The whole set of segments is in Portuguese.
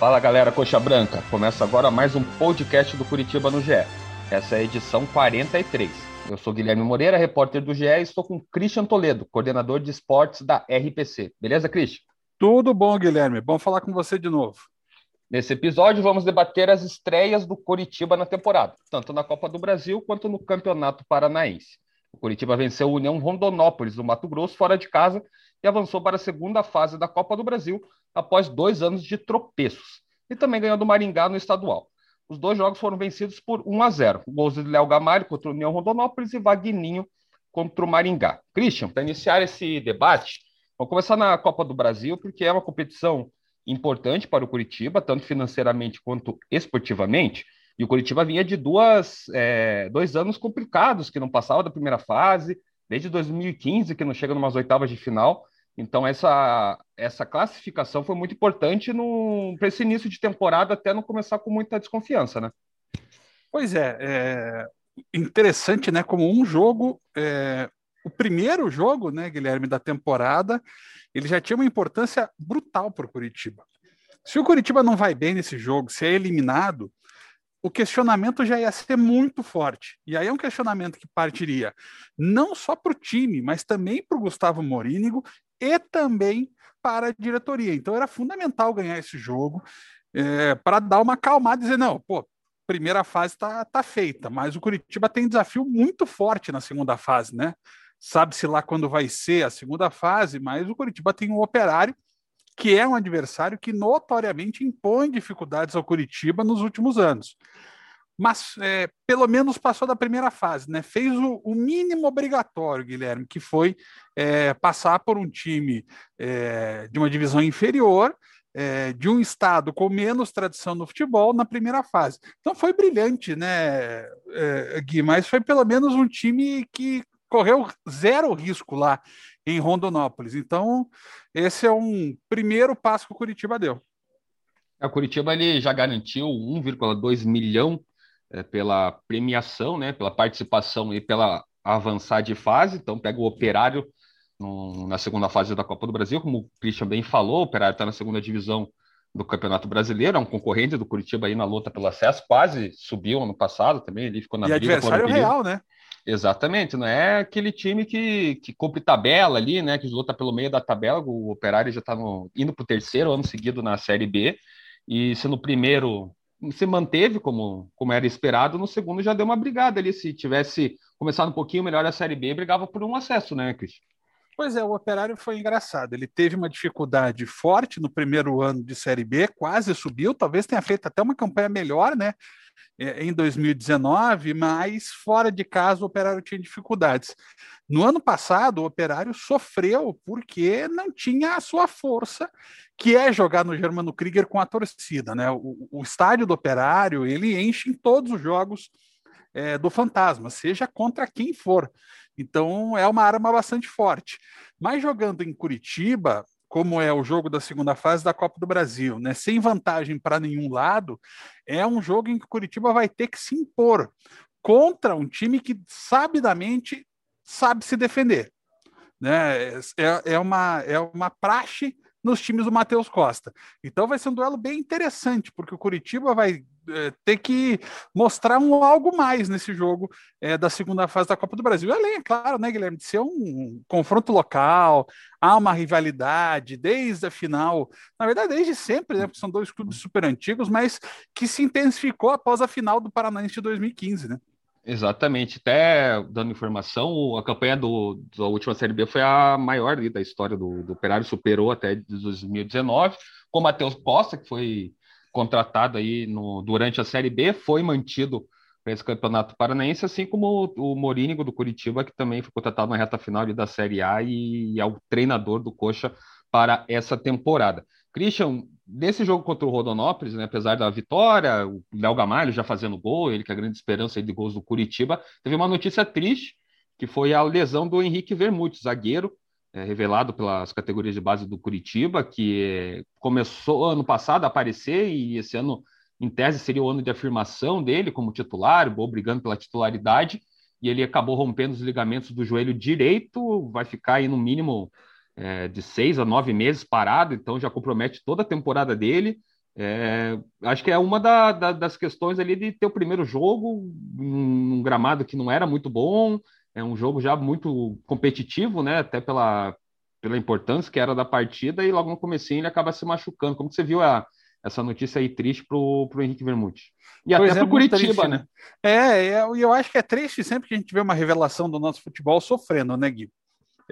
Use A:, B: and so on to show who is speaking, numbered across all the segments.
A: Fala galera Coxa Branca, começa agora mais um podcast do Curitiba no GE. Essa é a edição 43. Eu sou Guilherme Moreira, repórter do GE, e estou com Christian Toledo, coordenador de esportes da RPC. Beleza, Christian?
B: Tudo bom, Guilherme. Bom falar com você de novo.
A: Nesse episódio, vamos debater as estreias do Curitiba na temporada, tanto na Copa do Brasil quanto no Campeonato Paranaense. O Curitiba venceu o União Rondonópolis, do Mato Grosso, fora de casa, e avançou para a segunda fase da Copa do Brasil, após dois anos de tropeços. E também ganhou do Maringá no estadual. Os dois jogos foram vencidos por 1 a 0. Gols de Léo Gamalho contra o União Rondonópolis e Vagninho contra o Maringá. Christian, para iniciar esse debate, vamos começar na Copa do Brasil, porque é uma competição importante para o Curitiba, tanto financeiramente quanto esportivamente. E o Curitiba vinha de duas, é, dois anos complicados, que não passava da primeira fase, desde 2015, que não chega numas oitavas de final. Então, essa, essa classificação foi muito importante para esse início de temporada, até não começar com muita desconfiança, né?
B: Pois é, é interessante, né? Como um jogo, é, o primeiro jogo, né, Guilherme, da temporada, ele já tinha uma importância brutal para o Curitiba. Se o Curitiba não vai bem nesse jogo, se é eliminado, o questionamento já ia ser muito forte. E aí é um questionamento que partiria não só para o time, mas também para o Gustavo Morínigo e também para a diretoria. Então era fundamental ganhar esse jogo é, para dar uma acalmada e dizer, não, pô, primeira fase está tá feita, mas o Curitiba tem desafio muito forte na segunda fase, né? Sabe-se lá quando vai ser a segunda fase, mas o Curitiba tem um operário que é um adversário que notoriamente impõe dificuldades ao Curitiba nos últimos anos. Mas é, pelo menos passou da primeira fase, né? Fez o, o mínimo obrigatório, Guilherme, que foi é, passar por um time é, de uma divisão inferior, é, de um estado com menos tradição no futebol na primeira fase. Então foi brilhante, né, é, Gui? Mas foi pelo menos um time que correu zero risco lá em Rondonópolis. Então, esse é um primeiro passo que o Curitiba deu.
A: A Curitiba ele já garantiu 1,2 milhão é, pela premiação, né, pela participação e pela avançar de fase. Então, pega o Operário no, na segunda fase da Copa do Brasil, como o Christian bem falou, o Operário está na segunda divisão do Campeonato Brasileiro, é um concorrente do Curitiba aí na luta pelo acesso, quase subiu ano passado também, ele ficou na
B: e briga adversário real, né?
A: Exatamente, não é aquele time que, que cumpre tabela ali, né? Que luta pelo meio da tabela. O Operário já está indo para o terceiro ano seguido na Série B. E se no primeiro se manteve como, como era esperado, no segundo já deu uma brigada ali. Se tivesse começado um pouquinho melhor a Série B, brigava por um acesso, né, Cris?
B: Pois é, o Operário foi engraçado. Ele teve uma dificuldade forte no primeiro ano de Série B, quase subiu, talvez tenha feito até uma campanha melhor, né? É, em 2019, mas fora de casa o Operário tinha dificuldades. No ano passado, o Operário sofreu porque não tinha a sua força, que é jogar no Germano Krieger com a torcida. Né? O, o estádio do Operário ele enche em todos os jogos é, do Fantasma, seja contra quem for. Então é uma arma bastante forte. Mas jogando em Curitiba, como é o jogo da segunda fase da Copa do Brasil, né? Sem vantagem para nenhum lado, é um jogo em que o Curitiba vai ter que se impor contra um time que sabidamente sabe se defender. Né? É, é, uma, é uma praxe nos times do Matheus Costa. Então vai ser um duelo bem interessante, porque o Curitiba vai é, ter que mostrar um algo mais nesse jogo é, da segunda fase da Copa do Brasil. Além, é claro, né, Guilherme, de ser um confronto local, há uma rivalidade desde a final, na verdade, desde sempre, né, porque são dois clubes super antigos, mas que se intensificou após a final do Paranaense de 2015, né?
A: Exatamente, até dando informação, a campanha do, da última Série B foi a maior da história do, do Operário, superou até 2019, com o Matheus Costa, que foi contratado aí no, durante a Série B, foi mantido para esse campeonato paranaense, assim como o, o Morínigo do Curitiba, que também foi contratado na reta final da Série A e, e é o treinador do Coxa para essa temporada. Christian, nesse jogo contra o Rodonópolis, né, apesar da vitória, o Léo Gamalho já fazendo gol, ele que é a grande esperança de gols do Curitiba, teve uma notícia triste, que foi a lesão do Henrique Vermute, zagueiro, é, revelado pelas categorias de base do Curitiba, que começou ano passado a aparecer e esse ano, em tese, seria o ano de afirmação dele como titular, brigando pela titularidade, e ele acabou rompendo os ligamentos do joelho direito, vai ficar aí no mínimo é, de seis a nove meses parado, então já compromete toda a temporada dele. É, acho que é uma da, da, das questões ali de ter o primeiro jogo, um gramado que não era muito bom, é um jogo já muito competitivo, né? Até pela, pela importância que era da partida, e logo no começo ele acaba se machucando. Como que você viu a, essa notícia aí triste pro, pro Henrique Vermute?
B: E pois até é, pro Curitiba, né? né? É, e eu, eu acho que é triste sempre que a gente vê uma revelação do nosso futebol sofrendo, né, Gui?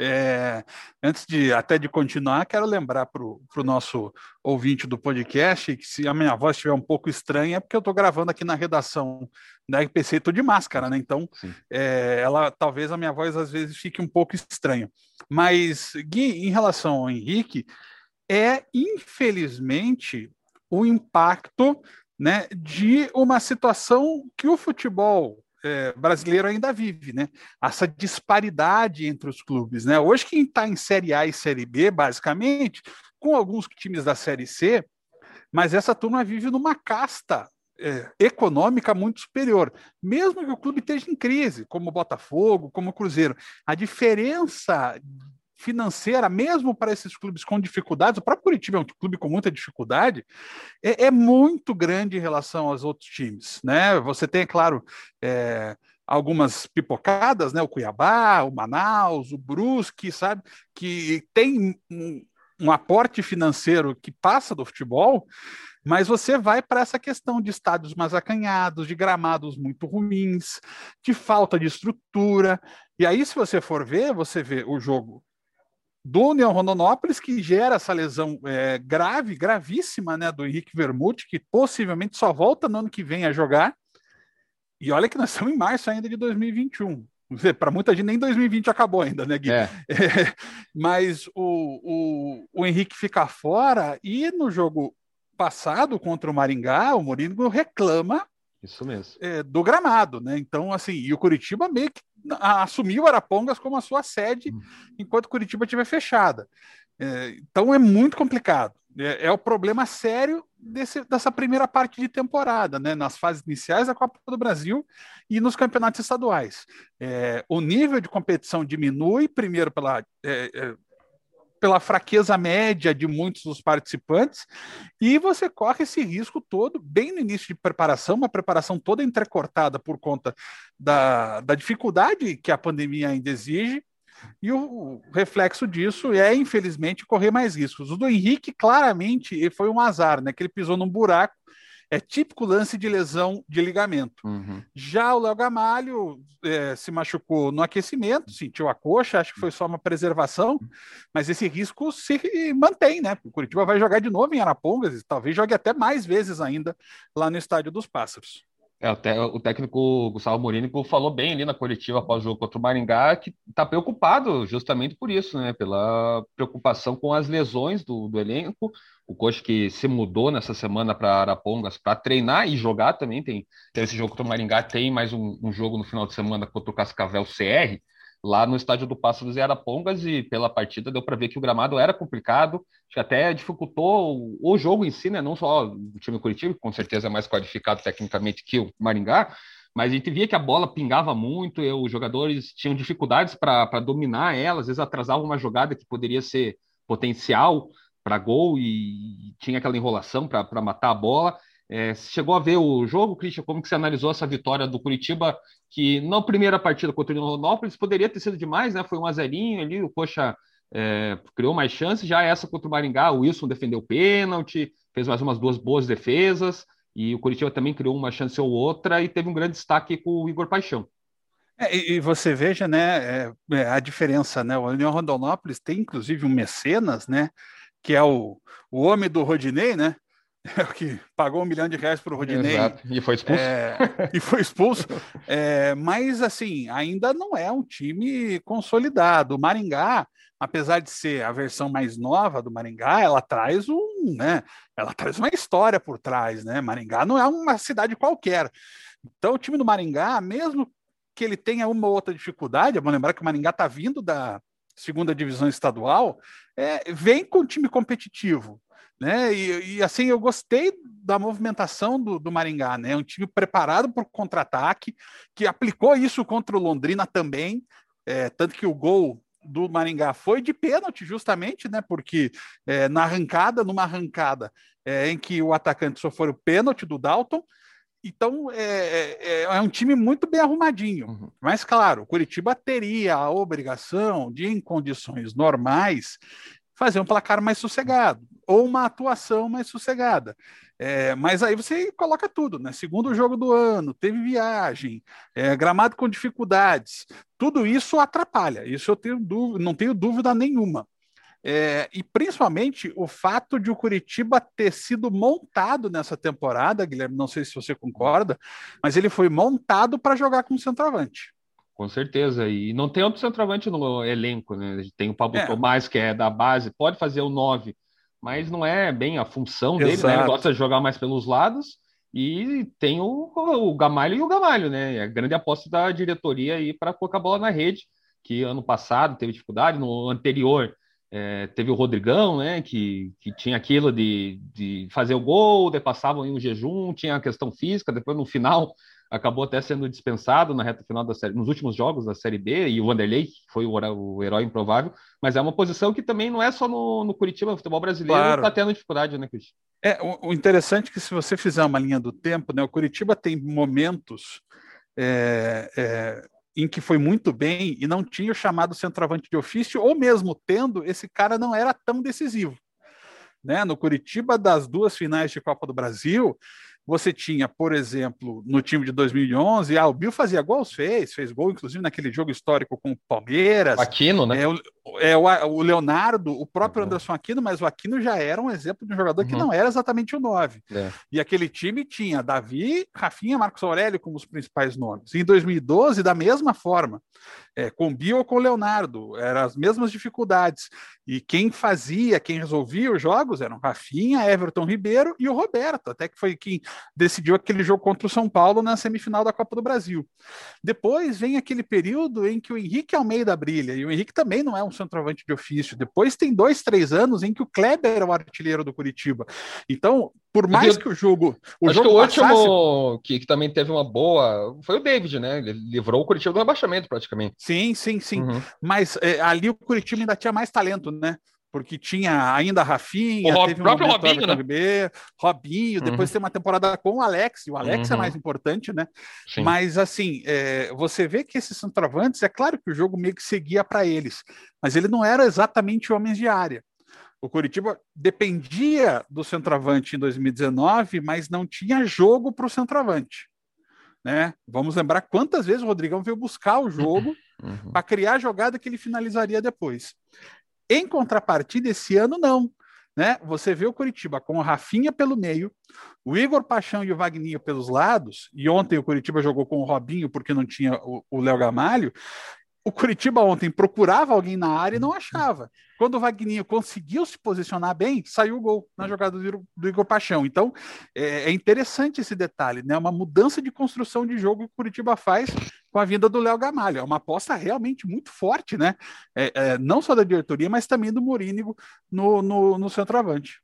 B: É, antes de até de continuar, quero lembrar para o nosso ouvinte do podcast que se a minha voz estiver um pouco estranha é porque eu estou gravando aqui na redação da RPC e estou de máscara, né? Então, é, ela talvez a minha voz às vezes fique um pouco estranha. Mas, Gui, em relação ao Henrique, é infelizmente o impacto né, de uma situação que o futebol é, brasileiro ainda vive, né? Essa disparidade entre os clubes, né? Hoje quem está em Série A e Série B, basicamente, com alguns times da Série C, mas essa turma vive numa casta é, econômica muito superior, mesmo que o clube esteja em crise, como o Botafogo, como o Cruzeiro. A diferença financeira, mesmo para esses clubes com dificuldades, o próprio Curitiba é um clube com muita dificuldade, é, é muito grande em relação aos outros times. Né? Você tem, é claro, é, algumas pipocadas, né? o Cuiabá, o Manaus, o Brusque, sabe, que tem um, um aporte financeiro que passa do futebol, mas você vai para essa questão de estádios mais acanhados, de gramados muito ruins, de falta de estrutura. E aí, se você for ver, você vê o jogo do União Rondonópolis, que gera essa lesão é, grave, gravíssima, né, do Henrique Vermute, que possivelmente só volta no ano que vem a jogar. E olha que nós estamos em março ainda de 2021. Para muita gente, nem 2020 acabou ainda, né, Gui? É. É, mas o, o, o Henrique fica fora e no jogo passado contra o Maringá, o Mourinho reclama
A: isso mesmo.
B: É, do gramado, né? Então, assim, e o Curitiba meio que assumiu Arapongas como a sua sede hum. enquanto Curitiba estiver fechada. É, então é muito complicado. É, é, o problema sério desse, dessa primeira parte de temporada, né? Nas fases iniciais da Copa do Brasil e nos campeonatos estaduais. É, o nível de competição diminui, primeiro pela é, é, pela fraqueza média de muitos dos participantes, e você corre esse risco todo bem no início de preparação, uma preparação toda entrecortada por conta da, da dificuldade que a pandemia ainda exige, e o reflexo disso é, infelizmente, correr mais riscos. O do Henrique, claramente, foi um azar, né? Que ele pisou num buraco é típico lance de lesão de ligamento. Uhum. Já o Léo Gamalho é, se machucou no aquecimento, sentiu a coxa, acho que foi só uma preservação, mas esse risco se mantém, né? O Curitiba vai jogar de novo em Arapongas, e talvez jogue até mais vezes ainda lá no Estádio dos Pássaros.
A: É, o, técnico Gustavo Morínico falou bem ali na coletiva após o jogo contra o Maringá que está preocupado justamente por isso, né? Pela preocupação com as lesões do, do elenco. O coach que se mudou nessa semana para Arapongas para treinar e jogar também. Tem, tem esse jogo contra o Maringá, tem mais um, um jogo no final de semana contra o Cascavel CR lá no estádio do Pássaros e Arapongas e pela partida deu para ver que o gramado era complicado, que até dificultou o, o jogo em si, né? Não só o time Curitiba, que com certeza é mais qualificado tecnicamente que o Maringá, mas a gente via que a bola pingava muito e os jogadores tinham dificuldades para dominar ela, às vezes atrasavam uma jogada que poderia ser potencial para gol e tinha aquela enrolação para matar a bola. É, chegou a ver o jogo, Christian? Como que você analisou essa vitória do Curitiba, que na primeira partida contra o Rondonópolis poderia ter sido demais, né? Foi um azerinho ali, o Coxa é, criou mais chances, já essa contra o Maringá, o Wilson defendeu pênalti, fez mais umas duas boas defesas, e o Curitiba também criou uma chance ou outra e teve um grande destaque com o Igor Paixão.
B: É, e, você veja, né, é, é, a diferença, né? O União Rondonópolis tem inclusive um mecenas, né? Que é o, o homem do Rodinei, né? É que pagou um milhão de reais para o Rodinei. Exato.
A: E foi expulso.
B: É, e foi expulso. É, mas, assim, ainda não é um time consolidado. O Maringá, apesar de ser a versão mais nova do Maringá, ela traz um, né? Ela traz uma história por trás, né? Maringá não é uma cidade qualquer. Então, o time do Maringá, mesmo que ele tenha uma ou outra dificuldade, vamos lembrar que o Maringá está vindo da segunda divisão estadual, é, vem com time competitivo né? E, e, assim eu gostei da movimentação do, do Maringá, né? Um time preparado para o contra-ataque, que aplicou isso contra o Londrina também, é, tanto que o gol do Maringá foi de pênalti, justamente, né? Porque é, na arrancada, numa arrancada é, em que o atacante sofreu o pênalti do Dalton. Então é, é, é, um time muito bem arrumadinho. Uhum. Mas, claro, o Curitiba teria a obrigação de, em condições normais, fazer um placar mais sossegado, ou uma atuação mais sossegada. É, mas aí você coloca tudo, né? Segundo jogo do ano, teve viagem, é, gramado com dificuldades, tudo isso atrapalha. Isso eu tenho dúvida, não tenho dúvida nenhuma. É, e principalmente o fato de o Curitiba ter sido montado nessa temporada, Guilherme, não sei se você concorda, mas ele foi montado para jogar com centroavante.
A: Com certeza, e não tem outro centroavante no elenco, né? Tem o Pablo é. Tomás, que é da base, pode fazer o 9, mas não é bem a função dele, né? Ele gosta de jogar mais pelos lados. E tem o, o Gamalho e o Gamalho, né? É a grande aposta da diretoria aí para colocar a bola na rede, que ano passado teve dificuldade, no anterior é, teve o Rodrigão, né? Que, que tinha aquilo de, de fazer o gol, de passavam em um jejum, tinha a questão física, depois no final acabou até sendo dispensado na reta final da série, nos últimos jogos da Série B, e o Vanderlei, que foi o, o herói improvável, mas é uma posição que também não é só no, no Curitiba, o futebol brasileiro está claro. tendo dificuldade, né, Cristian?
B: É, o, o, interessante é que se você fizer uma linha do tempo, né, o Curitiba tem momentos é, é, em que foi muito bem e não tinha o chamado centroavante de ofício, ou mesmo tendo, esse cara não era tão decisivo. Né? No Curitiba, das duas finais de Copa do Brasil, você tinha, por exemplo, no time de 2011, ah, o Bill fazia gols, fez, fez gol, inclusive naquele jogo histórico com o Palmeiras.
A: Aquino, né?
B: É, o, é, o, Leonardo, o próprio uhum. Anderson Aquino, mas o Aquino já era um exemplo de um jogador uhum. que não era exatamente o 9. É. E aquele time tinha Davi, Rafinha, Marcos Aurélio como os principais nomes. E em 2012, da mesma forma, é, com Bill ou com Leonardo, eram as mesmas dificuldades. E quem fazia, quem resolvia os jogos eram Rafinha, Everton Ribeiro e o Roberto, até que foi quem decidiu aquele jogo contra o São Paulo na semifinal da Copa do Brasil. Depois vem aquele período em que o Henrique Almeida brilha, e o Henrique também não é um centroavante de ofício. Depois tem dois, três anos em que o Kleber é o artilheiro do Curitiba. Então, por mais que o jogo.
A: O acho jogo que o último passasse... que, que, também teve uma boa foi o David, né? Ele livrou o Curitiba do rebaixamento, praticamente.
B: Sim, sim, sim. Uhum. Mas é, ali o Curitiba ainda tinha mais talento, né? Porque tinha ainda Rafinha,
A: o teve um próprio Robinho, né?
B: B, Robinho, depois uhum. tem uma temporada com o Alex, e o Alex é uhum. é mais importante, né? Sim. Mas assim, é, você vê que esses centroavantes, é claro que o jogo meio que seguia para eles, mas ele não era exatamente homens de área. O Curitiba dependia do centroavante em 2019, mas não tinha jogo para o centroavante. Né? Vamos lembrar quantas vezes o Rodrigão veio buscar o jogo uhum. para criar a jogada que ele finalizaria depois. Em contrapartida, esse ano não. Né? Você vê o Curitiba com o Rafinha pelo meio, o Igor Paixão e o Vagninho pelos lados, e ontem o Curitiba jogou com o Robinho porque não tinha o Léo Gamalho, o Curitiba ontem procurava alguém na área e não achava. Quando o Vagninho conseguiu se posicionar bem, saiu o gol na jogada do, Igor Paixão. Então, é, é, interessante esse detalhe, né? Uma mudança de construção de jogo que o Curitiba faz com a vinda do Léo Gamalho. É uma aposta realmente muito forte, né? É, é, não só da diretoria, mas também do Morínigo no, no, no centroavante.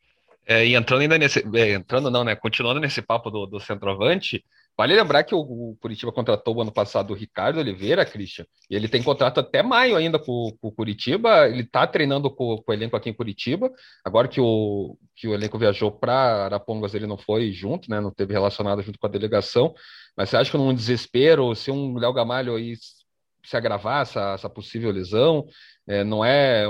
A: É, e entrando ainda nesse. É, entrando não, né? Continuando nesse papo do, do centroavante, Vale lembrar que o, Curitiba contratou o ano passado o Ricardo Oliveira, Christian, e ele tem contrato até maio ainda com, com o Curitiba. Ele está treinando com, com, o elenco aqui em Curitiba. Agora que o, que o elenco viajou para Arapongas, ele não foi junto, né? Não teve relacionado junto com a delegação. Mas você acha que num desespero, se um Léo Gamalho aí se agravar essa, essa possível lesão, é, não é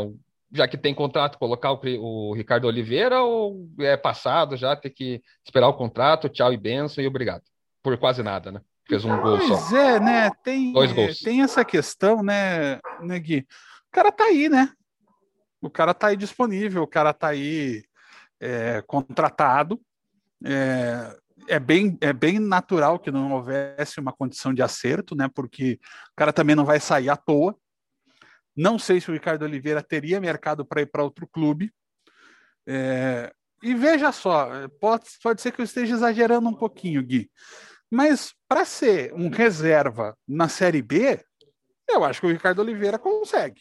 A: já que tem contrato, colocar o, o, Ricardo Oliveira ou é passado já ter que esperar o contrato, tchau e benção e obrigado? Por quase nada, né? Fez um gol
B: pois
A: só.
B: Pois é, né? Tem, Dois gols. tem essa questão, né, né, Gui? O cara tá aí, né? O cara tá aí disponível, o cara tá aí é, contratado. É, é, bem, é bem natural que não houvesse uma condição de acerto, né? Porque o cara também não vai sair à toa. Não sei se o Ricardo Oliveira teria mercado para ir para outro clube. É, e veja só, pode, pode ser que eu esteja exagerando um pouquinho, Gui. Mas para ser um reserva na Série B, eu acho que o Ricardo Oliveira consegue.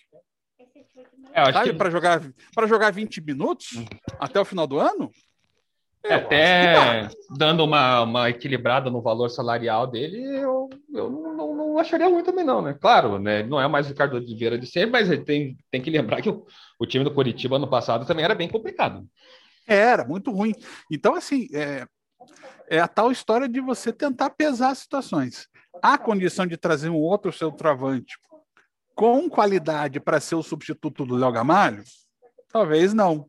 B: É, que... Para jogar, jogar 20 minutos uhum. até o final do ano?
A: É, até dando uma, uma equilibrada no valor salarial dele, eu, eu não, não, não acharia ruim também, não, né? Claro, né? Não é mais o Ricardo Oliveira de sempre, mas tem, tem que lembrar que o, o time do Curitiba ano passado também era bem complicado.
B: Era, muito ruim. Então, assim, é, é a tal história de você tentar pesar as situações. Há condição de trazer um outro seu travante com qualidade para ser o substituto do Léo Gamalho? Talvez não.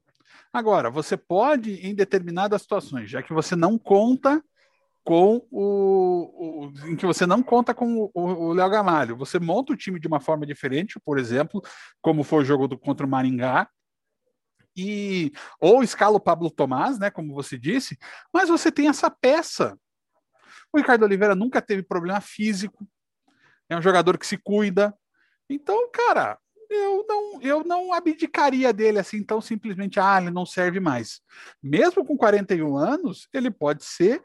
B: Agora, você pode, em determinadas situações, já que você não conta com o, o, em que você não conta com o Léo Gamalho. Você monta o time de uma forma diferente, por exemplo, como foi o jogo do, contra o Maringá, e ou escala o Pablo Tomás, né, como você disse, mas você tem essa peça. O Ricardo Oliveira nunca teve problema físico, é um jogador que se cuida. Então, cara, eu não, eu não abdicaria dele assim tão simplesmente, ah, ele não serve mais. Mesmo com 41 anos, ele pode ser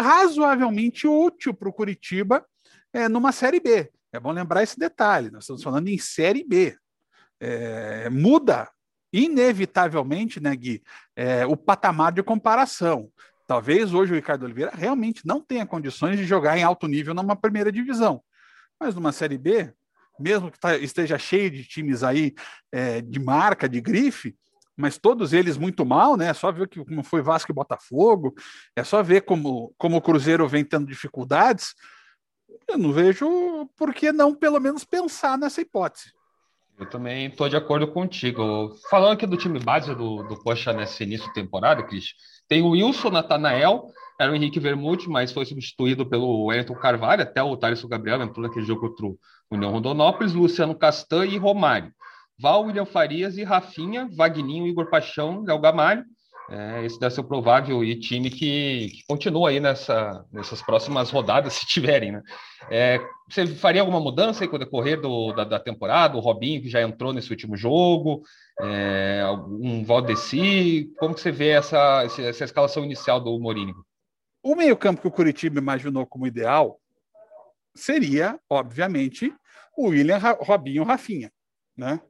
B: razoavelmente útil para o Curitiba é, numa Série B. É bom lembrar esse detalhe, nós estamos falando em Série B. É, muda inevitavelmente, né, Gui, é, o patamar de comparação. Talvez hoje o Ricardo Oliveira realmente não tenha condições de jogar em alto nível numa primeira divisão. Mas numa Série B, mesmo que tá, esteja cheio de times aí é, de marca, de grife, mas todos eles muito mal, né? É só ver que, como foi Vasco e Botafogo, é só ver como, como o Cruzeiro vem tendo dificuldades. Eu não vejo por que não, pelo menos, pensar nessa hipótese.
A: Eu também estou de acordo contigo. Falando aqui do time base do, do Coxa nesse início de temporada, Cris, tem o Wilson Natanael, era o Henrique Vermute, mas foi substituído pelo Wellington Carvalho, até o Thales Gabriel entrou naquele jogo contra o União Rondonópolis, Luciano Castan e Romário. Val, William Farias e Rafinha, Vagninho, Igor Paixão, Léo Gamalho. É, esse deve ser provável e time que, que, continua aí nessa, nessas próximas rodadas, se tiverem, né? É, você faria alguma mudança aí com o decorrer do, da, da, temporada? O Robinho, que já entrou nesse último jogo, é, um Valdeci, como que você vê essa, essa escalação inicial do Mourinho?
B: O meio-campo que o Curitiba imaginou como ideal seria, obviamente, o William Robinho Rafinha, né?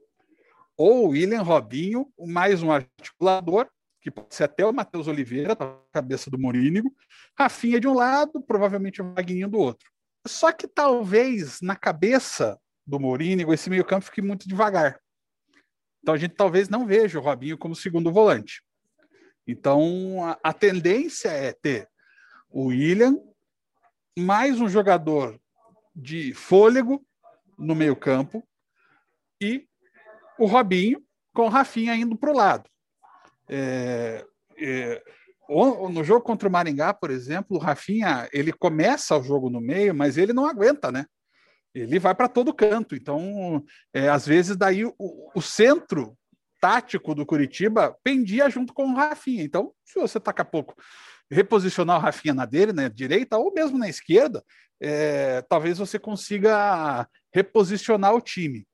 B: ou o William Robinho, mais um articulador, que pode ser até o Matheus Oliveira, tá na cabeça do Morínigo, Rafinha de um lado, provavelmente o Magninho do outro. Só que talvez na cabeça do Morínigo esse meio-campo fique muito devagar. Então a gente talvez não veja o Robinho como segundo volante. Então a, a tendência é ter o William mais um jogador de fôlego no meio-campo e o Robinho com o Rafinha indo para o lado. É, é, no jogo contra o Maringá, por exemplo, o Rafinha ele começa o jogo no meio, mas ele não aguenta, né? Ele vai para todo canto. Então, é, às vezes, daí o, o, centro tático do Curitiba pendia junto com o Rafinha. Então, se você daqui a pouco reposicionar o Rafinha na dele, na direita, ou mesmo na esquerda, é, talvez você consiga reposicionar o time.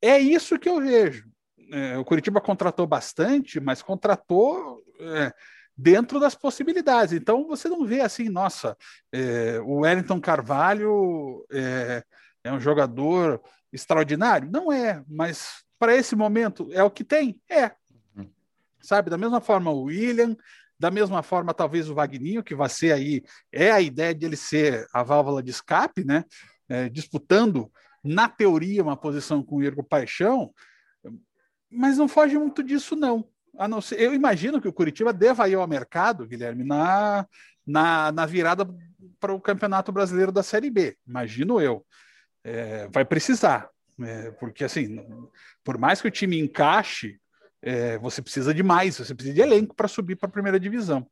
B: É isso que eu vejo. É, o Curitiba contratou bastante, mas contratou é, dentro das possibilidades. Então você não vê assim, nossa, é, o Wellington Carvalho é, é um jogador extraordinário? Não é, mas para esse momento é o que tem? É. Uhum. Sabe, da mesma forma o William, da mesma forma talvez o Vagninho, que vai ser aí, é a ideia de ele ser a válvula de escape, né? É, disputando na teoria, uma posição com o Igor Paixão, mas não foge muito disso, não. A não ser, eu imagino que o Curitiba deva ir ao mercado, Guilherme, na, na, na virada para o Campeonato Brasileiro da Série B. Imagino eu. É, vai precisar. É, porque, assim, por mais que o time encaixe, é, você precisa de mais, você precisa de elenco para subir para a primeira divisão.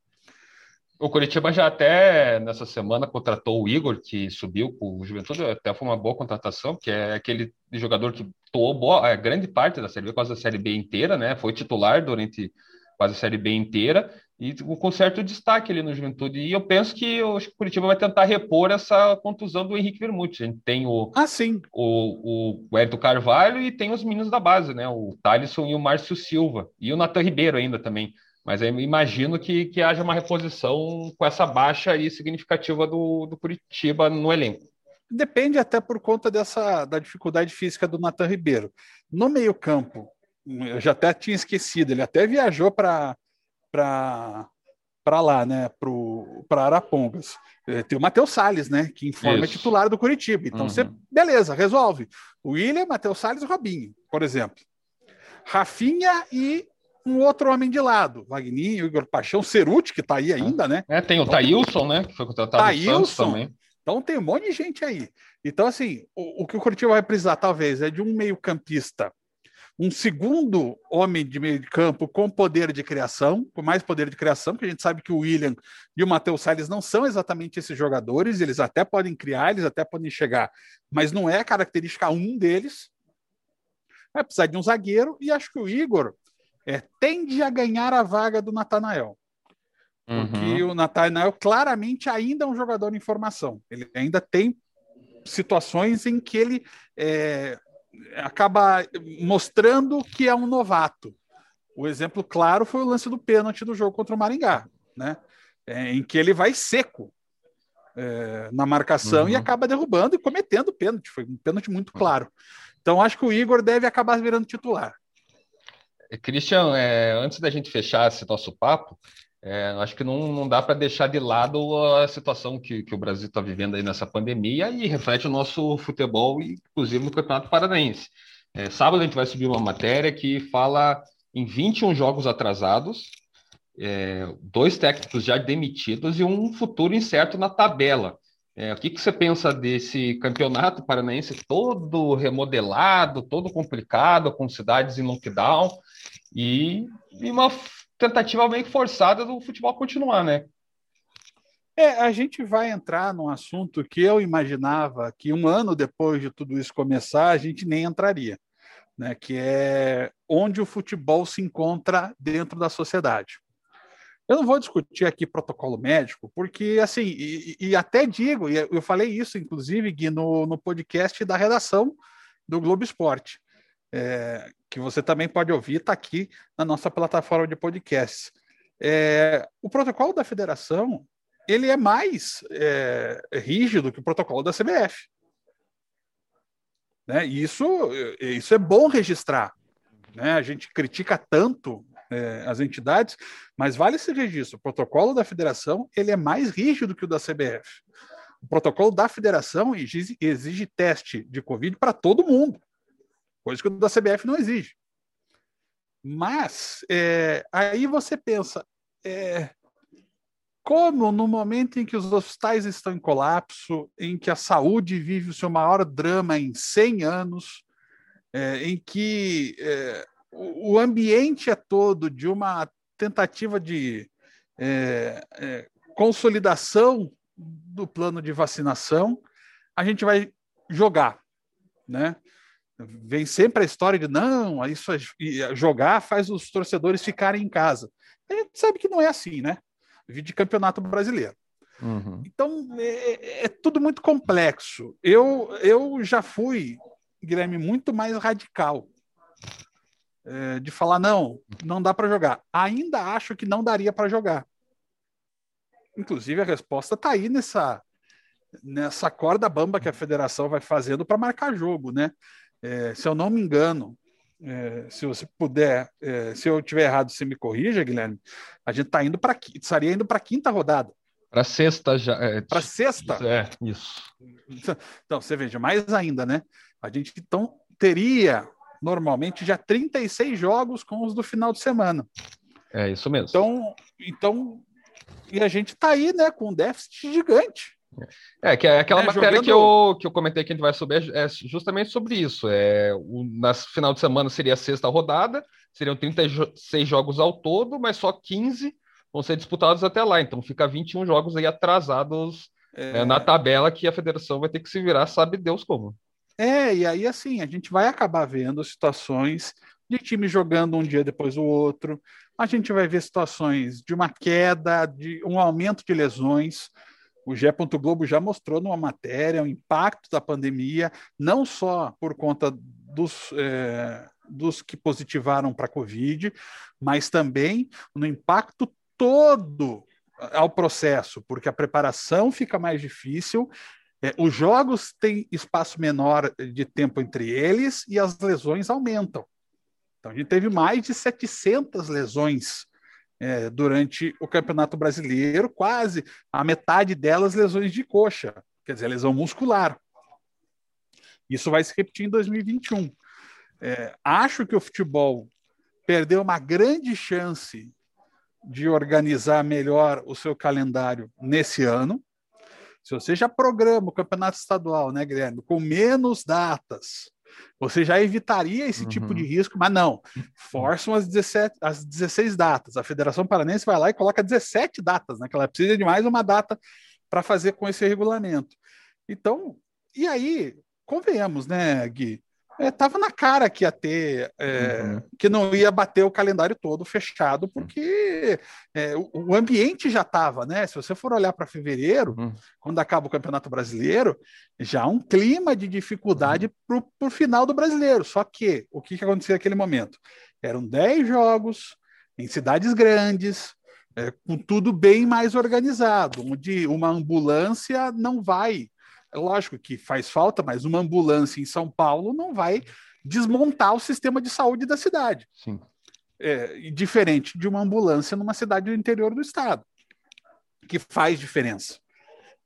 A: O Curitiba já até nessa semana contratou o Igor, que subiu com o Juventude, até foi uma boa contratação, que é aquele jogador que toou boa, a grande parte da Série B, quase a Série B inteira, né? Foi titular durante quase a Série B inteira e com certo destaque ali no Juventude. E eu penso que o Curitiba vai tentar repor essa contusão do Henrique Vermute. A gente tem o,
B: ah, sim.
A: o, o Hélio Carvalho e tem os meninos da base, né? O Thalisson e o Márcio Silva. E o Natan Ribeiro ainda também. Mas imagino que, que haja uma reposição com essa baixa aí significativa do, do Curitiba no elenco.
B: Depende até por conta dessa da dificuldade física do Natan Ribeiro. No meio-campo, eu já até tinha esquecido, ele até viajou para para lá, né, para Arapongas. É, tem o Matheus Salles, né? Que informa é titular do Curitiba. Então, uhum. você, beleza, resolve. William, Matheus Salles e Robinho, por exemplo. Rafinha e um outro homem de lado, Wagninho, Igor Paixão, Ceruti, que está aí ainda, né?
A: É, tem o então, Thailson, né? Que foi contratado
B: Thailson, também. Então tem um monte de gente aí. Então, assim, o, o que o Curitiba vai precisar, talvez, é de um meio-campista, um segundo homem de meio de campo com poder de criação, com mais poder de criação, porque a gente sabe que o William e o Matheus Salles não são exatamente esses jogadores, eles até podem criar, eles até podem chegar, mas não é característica um deles. Vai precisar de um zagueiro, e acho que o Igor é, tende a ganhar a vaga do Natanael. Porque uhum. o Nathanael claramente ainda é um jogador em formação. Ele ainda tem situações em que ele é, acaba mostrando que é um novato. O exemplo claro foi o lance do pênalti do jogo contra o Maringá, né? É, em que ele vai seco é, na marcação uhum. e acaba derrubando e cometendo pênalti. Foi um pênalti muito claro. Então acho que o Igor deve acabar virando titular.
A: Christian, é, antes da gente fechar esse nosso papo, é, acho que não, não dá para deixar de lado a situação que, que o Brasil está vivendo aí nessa pandemia e reflete o nosso futebol, inclusive no Campeonato Paranaense. É, sábado a gente vai subir uma matéria que fala em 21 jogos atrasados, é, dois técnicos já demitidos e um futuro incerto na tabela. É, o que, que você pensa desse campeonato paranaense todo remodelado, todo complicado, com cidades em lockdown e, e uma tentativa meio forçada do futebol continuar, né?
B: É, a gente vai entrar num assunto que eu imaginava que um ano depois de tudo isso começar, a gente nem entraria, né? Que é onde o futebol se encontra dentro da sociedade. Eu não vou discutir aqui protocolo médico, porque, assim, e, e até digo, eu falei isso, inclusive, Gui, no, no podcast da redação do Globo Esporte é, que você também pode ouvir, está aqui na nossa plataforma de podcasts. É, o protocolo da federação ele é mais é, rígido que o protocolo da CBF. Né? E isso, isso é bom registrar. Né? A gente critica tanto é, as entidades, mas vale esse registro. O protocolo da federação ele é mais rígido que o da CBF. O protocolo da federação exige, exige teste de Covid para todo mundo coisa que o da CBF não exige. Mas é, aí você pensa, é, como no momento em que os hospitais estão em colapso, em que a saúde vive o seu maior drama em 100 anos, é, em que é, o ambiente é todo de uma tentativa de é, é, consolidação do plano de vacinação, a gente vai jogar, né? Vem sempre a história de não, isso é, jogar faz os torcedores ficarem em casa. A gente sabe que não é assim, né? de campeonato brasileiro. Uhum. Então é, é, é, tudo muito complexo. Eu, eu já fui, Guilherme, muito mais radical é, de falar não, não dá para jogar. Ainda acho que não daria para jogar. Inclusive a resposta está aí nessa nessa corda bamba que a federação vai fazendo para marcar jogo, né? É, se eu não me engano, é, se você puder, é, se eu tiver errado, você me corrija, Guilherme. A gente está indo para estaria indo para a quinta rodada.
A: Para sexta já.
B: É, para sexta.
A: É isso.
B: Então você veja mais ainda, né? A gente então teria normalmente já 36 jogos com os do final de semana.
A: É isso mesmo.
B: Então, então e a gente está aí, né, com um déficit gigante.
A: É, que é aquela é, matéria jogando... que, eu, que eu comentei que a gente vai subir é justamente sobre isso. É, o, nas final de semana seria a sexta rodada, seriam 36 jogos ao todo, mas só 15 vão ser disputados até lá. Então fica 21 jogos aí atrasados é... É, na tabela que a federação vai ter que se virar, sabe Deus como.
B: É, e aí assim, a gente vai acabar vendo situações de time jogando um dia depois do outro. A gente vai ver situações de uma queda, de um aumento de lesões. O Gé. Globo já mostrou numa matéria o impacto da pandemia, não só por conta dos, é, dos que positivaram para a Covid, mas também no impacto todo ao processo, porque a preparação fica mais difícil, é, os jogos têm espaço menor de tempo entre eles e as lesões aumentam. Então, a gente teve mais de 700 lesões é, durante o Campeonato Brasileiro, quase a metade delas lesões de coxa, quer dizer, lesão muscular. Isso vai se repetir em 2021. É, acho que o futebol perdeu uma grande chance de organizar melhor o seu calendário nesse ano. Se você já programa o campeonato estadual, né, Guilherme, com menos datas, você já evitaria esse uhum. tipo de risco, mas não. Forçam as, 17, as 16 datas. A Federação Paranense vai lá e coloca 17 datas, né? Que ela precisa de mais uma data para fazer com esse regulamento. Então, e aí, convenhamos, né, Gui? Estava é, na cara que ia ter, é, uhum. que não ia bater o calendário todo fechado, porque é, o, o, ambiente já estava, né? Se você for olhar para fevereiro, uhum. quando acaba o Campeonato Brasileiro, já um clima de dificuldade uhum. para o final do brasileiro. Só que o que, que aconteceu naquele momento? Eram 10 jogos em cidades grandes, é, com tudo bem mais organizado, onde uma ambulância não vai é lógico que faz falta, mas uma ambulância em São Paulo não vai desmontar o sistema de saúde da cidade.
A: Sim.
B: É, diferente de uma ambulância numa cidade do interior do estado, que faz diferença.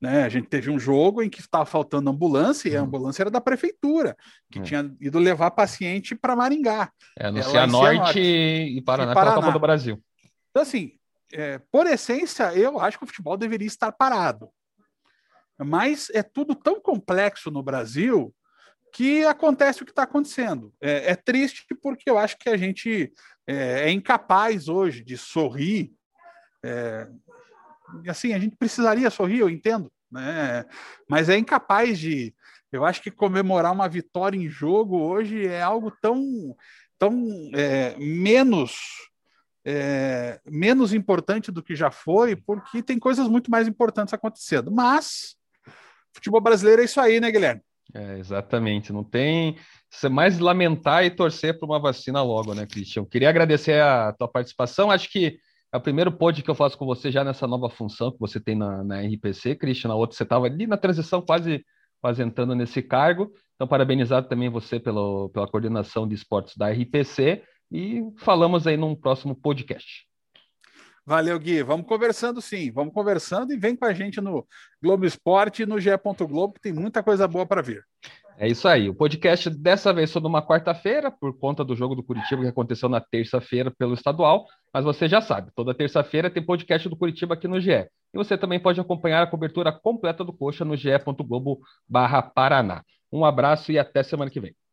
B: Né? A gente teve um jogo em que estava faltando ambulância e a uhum. ambulância era da prefeitura, que é. tinha ido levar paciente para Maringá.
A: É, no é, Cianorte e Paraná, e Paraná. Copa do Brasil.
B: Então, assim, é, por essência, eu acho que o futebol deveria estar parado. Mas é tudo tão complexo no Brasil que acontece o que está acontecendo. É, é, triste porque eu acho que a gente é, é incapaz hoje de sorrir. É, assim, a gente precisaria sorrir, eu entendo, né? mas é incapaz de. Eu acho que comemorar uma vitória em jogo hoje é algo tão, tão é, menos. É, menos importante do que já foi, porque tem coisas muito mais importantes acontecendo. Mas futebol brasileiro é isso aí, né, Guilherme?
A: É, exatamente. Não tem mais lamentar e torcer para uma vacina logo, né, Cristian? Queria agradecer a tua participação. Acho que é o primeiro pod que eu faço com você já nessa nova função que você tem na, na RPC, Cristian. Na outra você estava ali na transição, quase, quase entrando nesse cargo. Então, parabenizado também você pelo, pela coordenação de esportes da RPC e falamos aí num próximo podcast.
B: Valeu, Gui. Vamos conversando sim, vamos conversando e vem com a gente no Globo Esporte e no GE. Globo, que tem muita coisa boa para vir.
A: É isso aí. O podcast dessa vez foi numa quarta-feira, por conta do jogo do Curitiba que aconteceu na terça-feira pelo estadual. Mas você já sabe, toda terça-feira tem podcast do Curitiba aqui no GE. E você também pode acompanhar a cobertura completa do Coxa no ge.globo/paraná. Um abraço e até semana que vem.